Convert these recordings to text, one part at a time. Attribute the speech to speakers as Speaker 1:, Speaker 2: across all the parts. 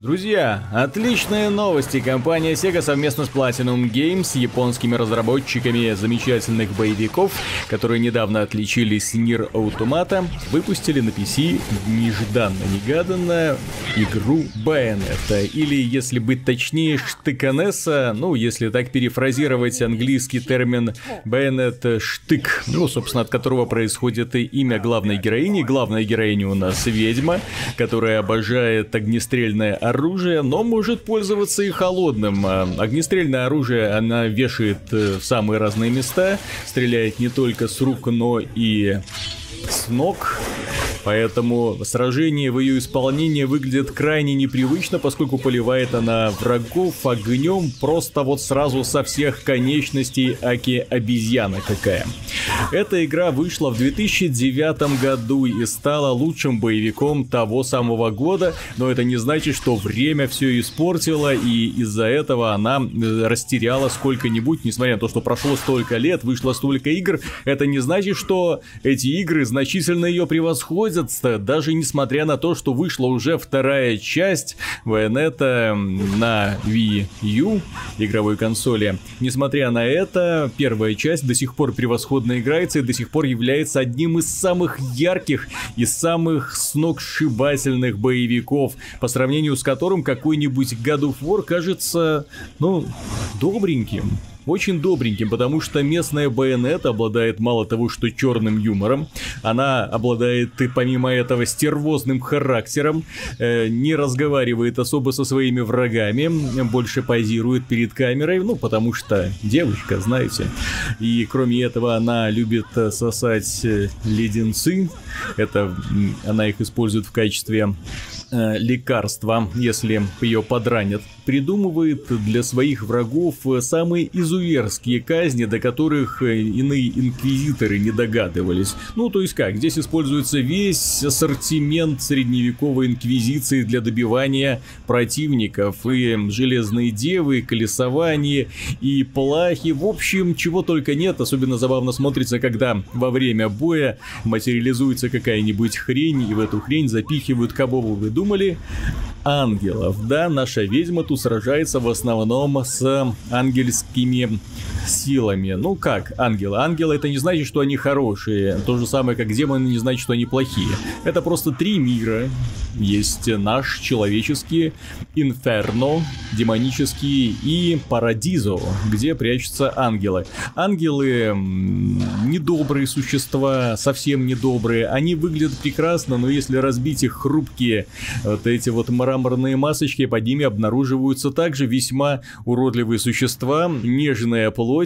Speaker 1: Друзья, отличные новости. Компания Sega совместно с Platinum Games японскими разработчиками замечательных боевиков, которые недавно отличились Нир Automata, выпустили на PC нежданно-негаданно игру Bayonetta. Или, если быть точнее, Штыканесса, ну, если так перефразировать английский термин Bayonet Штык, ну, собственно, от которого происходит и имя главной героини. Главная героиня у нас ведьма, которая обожает огнестрельное оружие, но может пользоваться и холодным. А, огнестрельное оружие она вешает э, в самые разные места, стреляет не только с рук, но и с ног. Поэтому сражение в ее исполнении выглядит крайне непривычно, поскольку поливает она врагов огнем просто вот сразу со всех конечностей Аки обезьяна какая. Эта игра вышла в 2009 году и стала лучшим боевиком того самого года, но это не значит, что время все испортило, и из-за этого она э, растеряла сколько-нибудь, несмотря на то, что прошло столько лет, вышло столько игр, это не значит, что эти игры значительно ее превосходят, даже несмотря на то, что вышла уже вторая часть Bayonetta на Wii U игровой консоли. Несмотря на это, первая часть до сих пор превосходно играется и до сих пор является одним из самых ярких и самых сногсшибательных боевиков, по сравнению с которым какой-нибудь God of War кажется, ну, добреньким очень добреньким, потому что местная байонет обладает мало того, что черным юмором, она обладает и помимо этого стервозным характером, э, не разговаривает особо со своими врагами, больше позирует перед камерой, ну потому что девочка, знаете. И кроме этого она любит сосать э, леденцы, это она их использует в качестве э, лекарства, если ее подранят придумывает для своих врагов самые изуверские казни, до которых иные инквизиторы не догадывались. Ну, то есть как, здесь используется весь ассортимент средневековой инквизиции для добивания противников, и железные девы, и колесование, и плахи, в общем, чего только нет, особенно забавно смотрится, когда во время боя материализуется какая-нибудь хрень, и в эту хрень запихивают, кого бы вы думали, ангелов. Да, наша ведьма тут сражается в основном с ангельскими силами. Ну как, ангелы? Ангелы это не значит, что они хорошие. То же самое, как демоны не значит, что они плохие. Это просто три мира. Есть наш человеческий, инферно, демонический и парадизо, где прячутся ангелы. Ангелы недобрые существа, совсем недобрые. Они выглядят прекрасно, но если разбить их хрупкие вот эти вот мраморные масочки, под ними обнаруживаются также весьма уродливые существа, нежная плоть,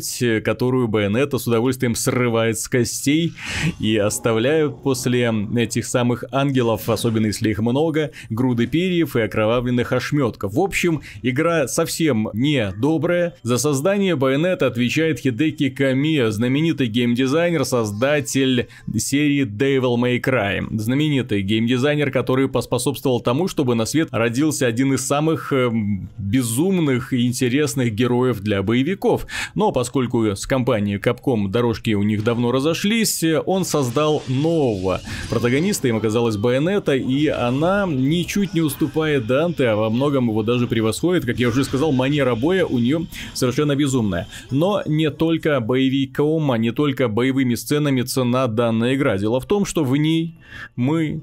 Speaker 1: которую Байонета с удовольствием срывает с костей и оставляют после этих самых ангелов, особенно если их много, груды перьев и окровавленных ошметков. В общем, игра совсем не добрая. За создание Байонета отвечает Хидеки Камия, знаменитый геймдизайнер, создатель серии Devil May Cry. Знаменитый геймдизайнер, который поспособствовал тому, чтобы на свет родился один из самых э, безумных и интересных героев для боевиков. Но поскольку с компанией Capcom дорожки у них давно разошлись, он создал нового протагониста, им оказалась Байонета, и она ничуть не уступает Данте, а во многом его даже превосходит. Как я уже сказал, манера боя у нее совершенно безумная. Но не только боевиком, а не только боевыми сценами цена данная игра. Дело в том, что в ней мы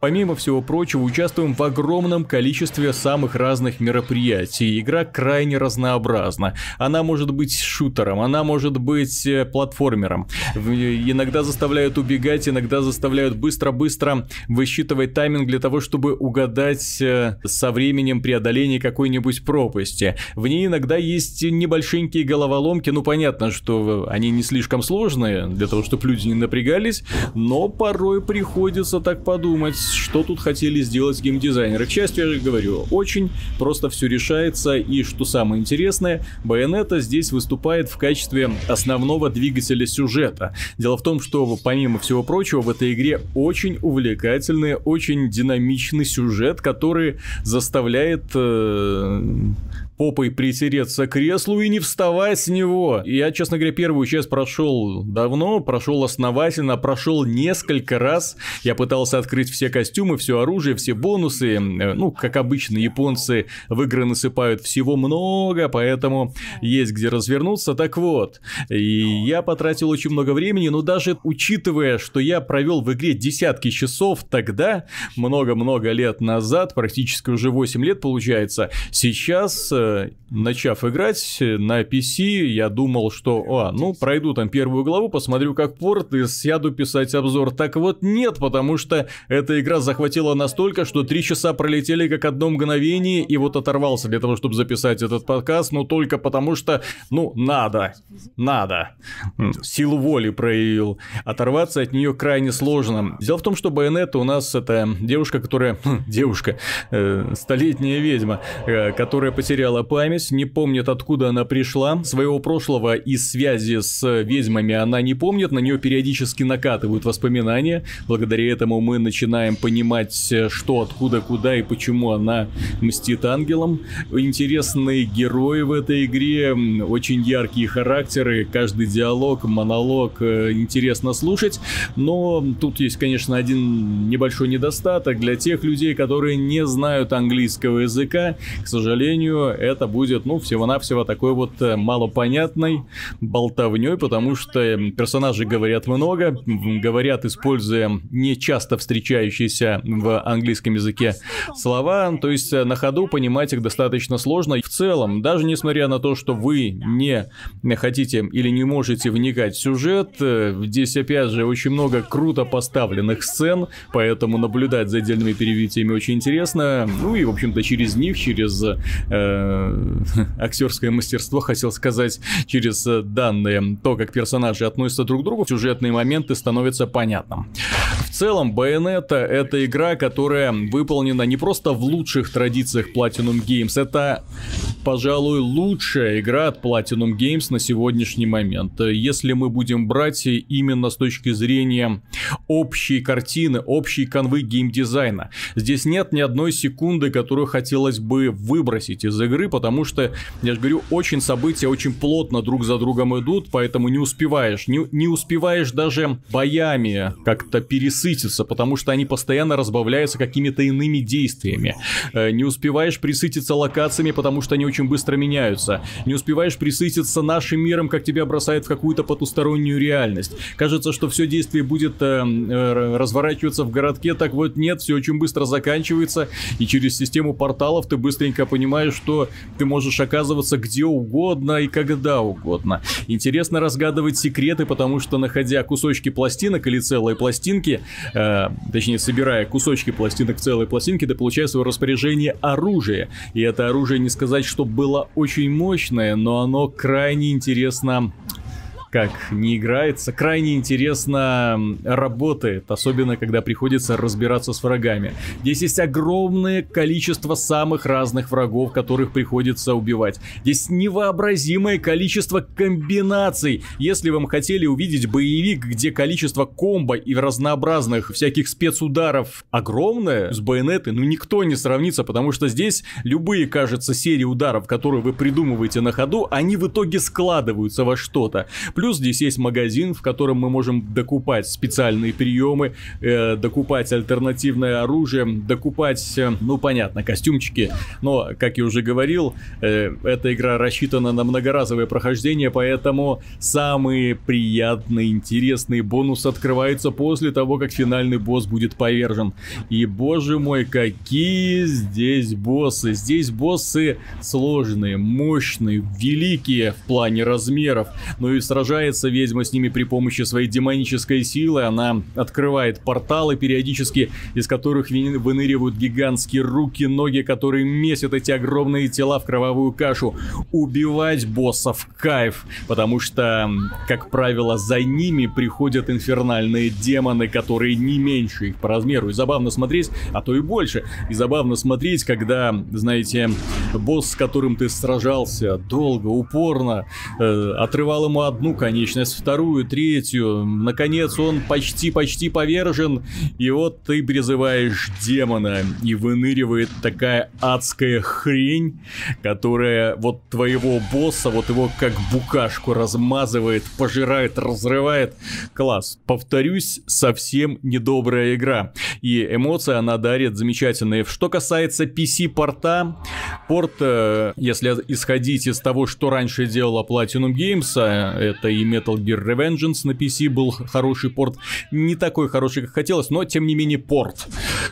Speaker 1: Помимо всего прочего, участвуем в огромном количестве самых разных мероприятий. Игра крайне разнообразна. Она может быть шутером, она может быть э, платформером. Иногда заставляют убегать, иногда заставляют быстро-быстро высчитывать тайминг для того, чтобы угадать э, со временем преодоления какой-нибудь пропасти. В ней иногда есть небольшенькие головоломки, ну понятно, что они не слишком сложные, для того, чтобы люди не напрягались, но порой приходится так подумать, что тут хотели сделать геймдизайнеры. К счастью, я же говорю, очень просто все решается, и что самое интересное, Bayonetta здесь выступает в качестве основного двигателя сюжета. Дело в том, что помимо всего прочего, в этой игре очень увлекательный, очень динамичный сюжет, который заставляет э, попой притереться к креслу и не вставать с него. Я, честно говоря, первую часть прошел давно, прошел основательно, прошел несколько раз. Я пытался открыть все костюмы, все оружие, все бонусы. Ну, как обычно, японцы в игры насыпают всего много, поэтому есть где развернуться. Так вот, и я потратил очень много времени, но даже учитывая, что я провел в игре десятки часов тогда, много-много лет назад, практически уже 8 лет получается, сейчас, э, начав играть на PC, я думал, что, а, ну, пройду там первую главу, посмотрю как порт и сяду писать обзор. Так вот нет, потому что эта игра захватила настолько, что 3 часа пролетели как одно мгновение, и вот оторвался для того, чтобы записать этот подкаст, но только потому что, ну, надо, надо. Силу воли проявил. Оторваться от нее крайне сложно. Дело в том, что Байонета у нас это девушка, которая... Хм, девушка, э, столетняя ведьма, э, которая потеряла память, не помнит, откуда она пришла. Своего прошлого и связи с ведьмами она не помнит, на нее периодически накатывают воспоминания. Благодаря этому мы начинаем понимать, что, откуда, куда и почему она мстит ангелам. Интересные герои в этой игре, очень яркие характеры, каждый диалог, монолог э, интересно слушать. Но тут есть, конечно, один небольшой недостаток для тех людей, которые не знают английского языка. К сожалению, это будет, ну, всего-навсего такой вот э, малопонятной болтовней, потому что персонажи говорят много, говорят, используя не часто встречающиеся в английском языке слова, то есть э, на ходу понимать их достаточно сложно. В целом, даже несмотря на то, что вы не хотите или не можете вникать в сюжет, э, здесь опять же очень много круто поставленных сцен, поэтому наблюдать за отдельными перевитиями очень интересно. Ну и, в общем-то, через них, через э, актерское мастерство, хотел сказать, через данные, то, как персонажи относятся друг к другу, сюжетные моменты становятся понятным. Целом, Bayonetta это игра, которая выполнена не просто в лучших традициях Platinum Games, это, пожалуй, лучшая игра от Platinum Games на сегодняшний момент. Если мы будем брать именно с точки зрения общей картины, общей канвы геймдизайна. Здесь нет ни одной секунды, которую хотелось бы выбросить из игры, потому что, я же говорю, очень события очень плотно друг за другом идут, поэтому не успеваешь, не, не успеваешь даже боями как-то пересытиться, потому что они постоянно разбавляются какими-то иными действиями. Э, не успеваешь присытиться локациями, потому что они очень быстро меняются. Не успеваешь присытиться нашим миром, как тебя бросает в какую-то потустороннюю реальность. Кажется, что все действие будет э, э, разворачиваться в городке, так вот нет, все очень быстро заканчивается, и через систему порталов ты быстренько понимаешь, что ты можешь оказываться где угодно и когда угодно. Интересно разгадывать секреты, потому что находя кусочки пластинок или целые пластинки, э, точнее собирая кусочки пластинок целой пластинки, ты получаешь в свое распоряжение оружие. И это оружие не сказать, что было очень мощное, но оно крайне интересно как не играется, крайне интересно работает, особенно когда приходится разбираться с врагами. Здесь есть огромное количество самых разных врагов, которых приходится убивать. Здесь невообразимое количество комбинаций. Если вам хотели увидеть боевик, где количество комбо и разнообразных всяких спецударов огромное, с байонеты, ну никто не сравнится, потому что здесь любые, кажется, серии ударов, которые вы придумываете на ходу, они в итоге складываются во что-то. Плюс здесь есть магазин, в котором мы можем докупать специальные приемы, э, докупать альтернативное оружие, докупать, э, ну понятно, костюмчики. Но, как я уже говорил, э, эта игра рассчитана на многоразовое прохождение, поэтому самые приятные, интересные бонусы открываются после того, как финальный босс будет повержен. И боже мой, какие здесь боссы! Здесь боссы сложные, мощные, великие в плане размеров, но и сражаются сражается ведьма с ними при помощи своей демонической силы. Она открывает порталы периодически, из которых выныривают гигантские руки, ноги, которые месят эти огромные тела в кровавую кашу. Убивать боссов кайф, потому что, как правило, за ними приходят инфернальные демоны, которые не меньше их по размеру. И забавно смотреть, а то и больше. И забавно смотреть, когда, знаете, босс, с которым ты сражался долго, упорно, э, отрывал ему одну конечность, вторую, третью. Наконец он почти-почти повержен, и вот ты призываешь демона, и выныривает такая адская хрень, которая вот твоего босса, вот его как букашку размазывает, пожирает, разрывает. Класс. Повторюсь, совсем недобрая игра. И эмоции она дарит замечательные. Что касается PC-порта, порт, э, если исходить из того, что раньше делала Platinum Games, а это и Metal Gear Revengeance на PC был хороший порт, не такой хороший, как хотелось, но тем не менее порт.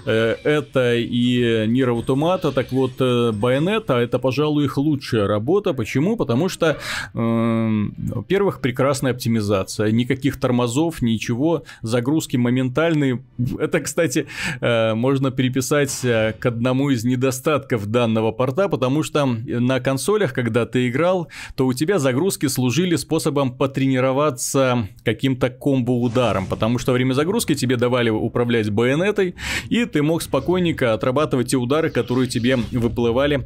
Speaker 1: Э, это и Nier Automata, так вот э, Bayonetta, это, пожалуй, их лучшая работа. Почему? Потому что, во-первых, прекрасная оптимизация, никаких тормозов, ничего, загрузки моментальные. Это, кстати, можно переписать к одному из недостатков данного порта, потому что на консолях, когда ты играл, то у тебя загрузки служили способом потренироваться каким-то комбо-ударом, потому что время загрузки тебе давали управлять байонетой, и ты мог спокойненько отрабатывать те удары, которые тебе выплывали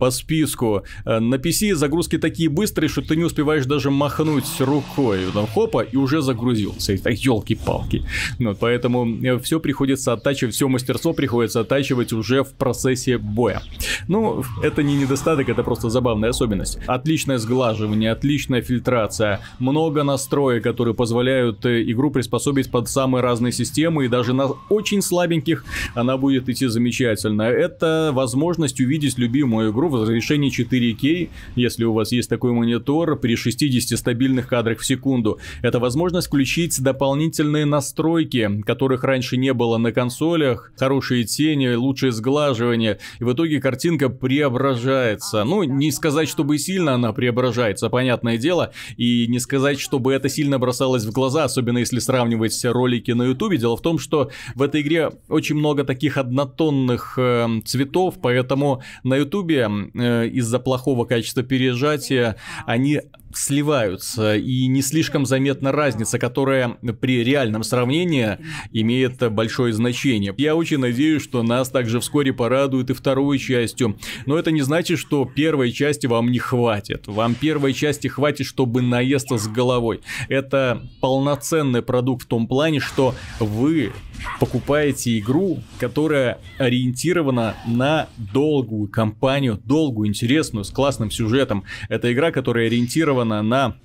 Speaker 1: по списку. На PC загрузки такие быстрые, что ты не успеваешь даже махнуть рукой. Там хопа, и уже загрузился. Это елки-палки. Ну, поэтому э, все приходится оттачивать, все мастерство приходится оттачивать уже в процессе боя. Ну, это не недостаток, это просто забавная особенность. Отличное сглаживание, отличная фильтрация, много настроек, которые позволяют э, игру приспособить под самые разные системы, и даже на очень слабеньких она будет идти замечательно. Это возможность увидеть любимую игру в разрешении 4К, если у вас есть такой монитор, при 60 стабильных кадрах в секунду. Это возможность включить дополнительные настройки, которых раньше не было на консолях, хорошие тени, лучшее сглаживание, и в итоге картинка преображается. Ну, не сказать, чтобы сильно она преображается, понятное дело, и не сказать, чтобы это сильно бросалось в глаза, особенно если сравнивать ролики на ютубе. Дело в том, что в этой игре очень много таких однотонных э, цветов, поэтому на ютубе э, из-за плохого качества пережатия они сливаются, и не слишком заметна разница, которая при реальном сравнении имеет большое значение. Я очень надеюсь, что нас также вскоре порадует и второй частью, но это не значит, что первой части вам не хватит. Вам первой части хватит, чтобы наесться с головой. Это полноценный продукт в том плане, что вы покупаете игру, которая ориентирована на долгую кампанию, долгую, интересную, с классным сюжетом. Это игра, которая ориентирована на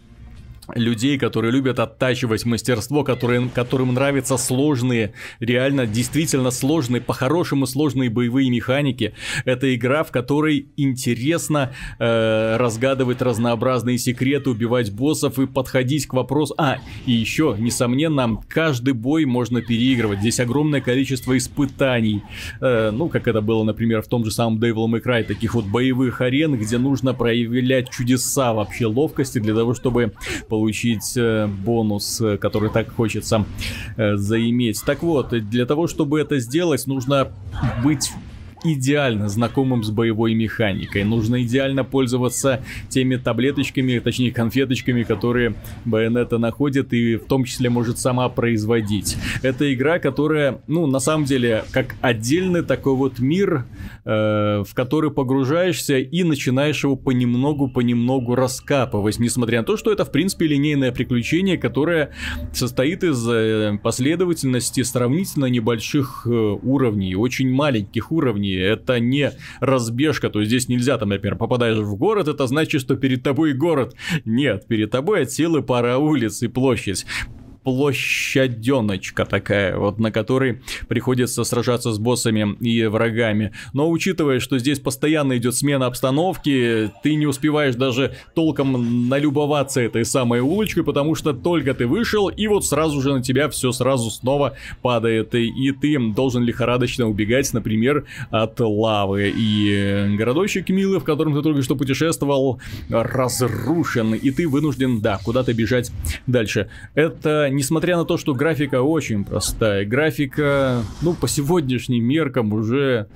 Speaker 1: людей, которые любят оттачивать мастерство, которые, которым нравятся сложные, реально действительно сложные, по-хорошему сложные боевые механики. Это игра, в которой интересно э, разгадывать разнообразные секреты, убивать боссов и подходить к вопросу. А, и еще, несомненно, каждый бой можно переигрывать. Здесь огромное количество испытаний. Э, ну, как это было, например, в том же самом Devil May Cry, таких вот боевых арен, где нужно проявлять чудеса вообще ловкости для того, чтобы получить э, бонус, э, который так хочется э, заиметь. Так вот, для того, чтобы это сделать, нужно быть идеально знакомым с боевой механикой. Нужно идеально пользоваться теми таблеточками, точнее конфеточками, которые Байонета находит и в том числе может сама производить. Это игра, которая, ну, на самом деле, как отдельный такой вот мир, э, в который погружаешься и начинаешь его понемногу-понемногу раскапывать, несмотря на то, что это, в принципе, линейное приключение, которое состоит из э, последовательности сравнительно небольших э, уровней, очень маленьких уровней, уровне. Это не разбежка, то есть здесь нельзя, там, например, попадаешь в город, это значит, что перед тобой город. Нет, перед тобой от силы пара улиц и площадь площаденочка такая, вот на которой приходится сражаться с боссами и врагами. Но учитывая, что здесь постоянно идет смена обстановки, ты не успеваешь даже толком налюбоваться этой самой улочкой, потому что только ты вышел, и вот сразу же на тебя все сразу снова падает, и ты должен лихорадочно убегать, например, от лавы. И городочек милый, в котором ты только что путешествовал, разрушен, и ты вынужден, да, куда-то бежать дальше. Это несмотря на то, что графика очень простая, графика, ну, по сегодняшним меркам уже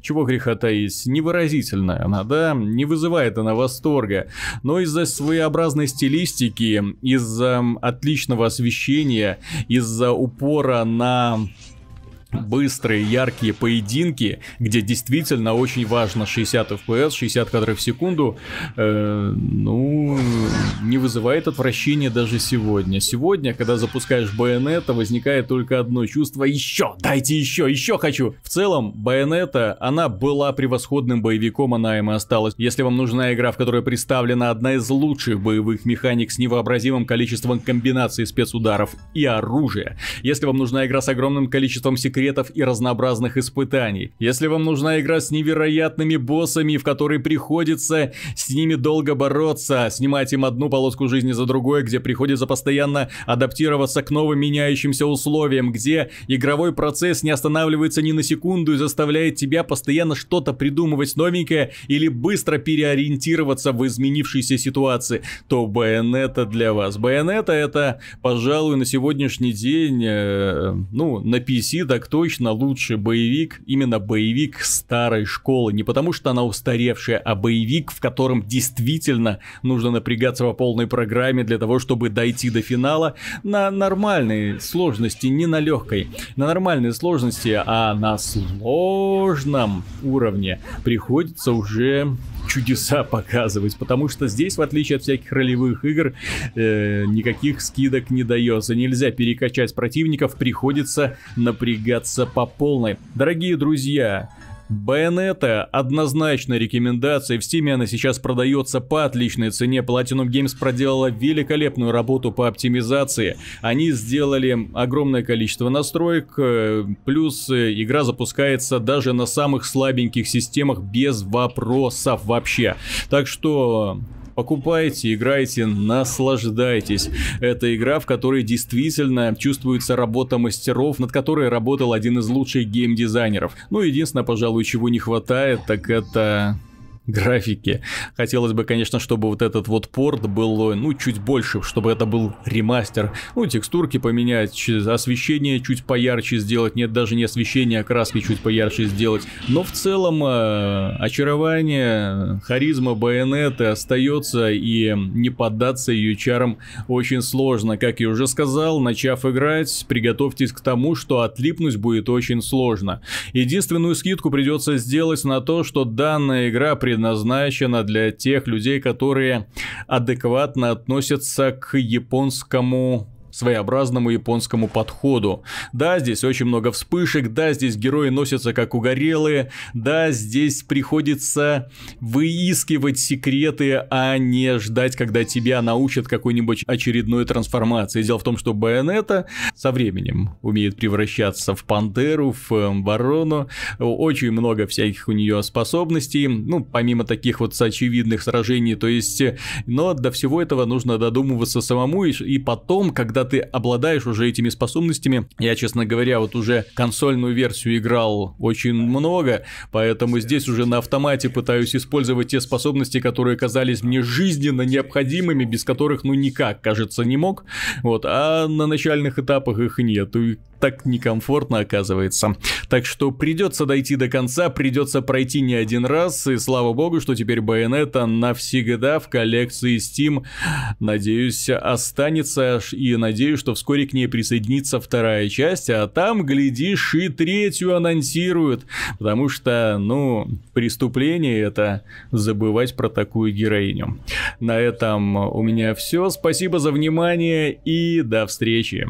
Speaker 1: чего греха таить, невыразительная она, да, не вызывает она восторга, но из-за своеобразной стилистики, из-за отличного освещения, из-за упора на быстрые, яркие поединки, где действительно очень важно 60 FPS, 60 кадров в секунду, э, ну, не вызывает отвращения даже сегодня. Сегодня, когда запускаешь Байонета, возникает только одно чувство «Еще! Дайте еще! Еще хочу!» В целом, Байонета, она была превосходным боевиком, она им и осталась. Если вам нужна игра, в которой представлена одна из лучших боевых механик с невообразимым количеством комбинаций спецударов и оружия, если вам нужна игра с огромным количеством секретов и разнообразных испытаний, если вам нужна игра с невероятными боссами, в которой приходится с ними долго бороться, снимать им одну полоску жизни за другой, где приходится постоянно адаптироваться к новым меняющимся условиям, где игровой процесс не останавливается ни на секунду и заставляет тебя постоянно что-то придумывать новенькое или быстро переориентироваться в изменившейся ситуации, то Bayonetta для вас. Bayonetta это, пожалуй, на сегодняшний день, э, ну, на PC так точно лучший боевик, именно боевик старой школы. Не потому что она устаревшая, а боевик, в котором действительно нужно напрягаться по полной программе для того, чтобы дойти до финала на нормальной сложности, не на легкой. На нормальной сложности, а на сложном уровне приходится уже чудеса показывать, потому что здесь, в отличие от всяких ролевых игр, э, никаких скидок не дается. Нельзя перекачать противников, приходится напрягаться по полной. Дорогие друзья, Байонета однозначно рекомендация, в Steam она сейчас продается по отличной цене, Platinum Games проделала великолепную работу по оптимизации, они сделали огромное количество настроек, э, плюс э, игра запускается даже на самых слабеньких системах без вопросов вообще, так что Покупайте, играйте, наслаждайтесь. Это игра, в которой действительно чувствуется работа мастеров, над которой работал один из лучших геймдизайнеров. Ну, единственное, пожалуй, чего не хватает, так это графики. Хотелось бы, конечно, чтобы вот этот вот порт был, ну, чуть больше, чтобы это был ремастер. Ну, текстурки поменять, освещение чуть поярче сделать. Нет, даже не освещение, а краски чуть поярче сделать. Но в целом э, очарование, харизма байонеты остается, и не поддаться ее чарам очень сложно. Как я уже сказал, начав играть, приготовьтесь к тому, что отлипнуть будет очень сложно. Единственную скидку придется сделать на то, что данная игра при предназначена для тех людей, которые адекватно относятся к японскому своеобразному японскому подходу. Да, здесь очень много вспышек, да, здесь герои носятся как угорелые, да, здесь приходится выискивать секреты, а не ждать, когда тебя научат какой-нибудь очередной трансформации. Дело в том, что Байонета со временем умеет превращаться в пантеру, в эм, ворону, очень много всяких у нее способностей, ну, помимо таких вот очевидных сражений, то есть, но до всего этого нужно додумываться самому, и, и потом, когда когда ты обладаешь уже этими способностями, я, честно говоря, вот уже консольную версию играл очень много, поэтому здесь уже на автомате пытаюсь использовать те способности, которые казались мне жизненно необходимыми, без которых ну никак, кажется, не мог, вот, а на начальных этапах их нет, и так некомфортно оказывается. Так что придется дойти до конца, придется пройти не один раз, и слава богу, что теперь Байонета навсегда в коллекции Steam, надеюсь, останется, и надеюсь, что вскоре к ней присоединится вторая часть, а там, глядишь, и третью анонсируют, потому что, ну, преступление это забывать про такую героиню. На этом у меня все, спасибо за внимание и до встречи.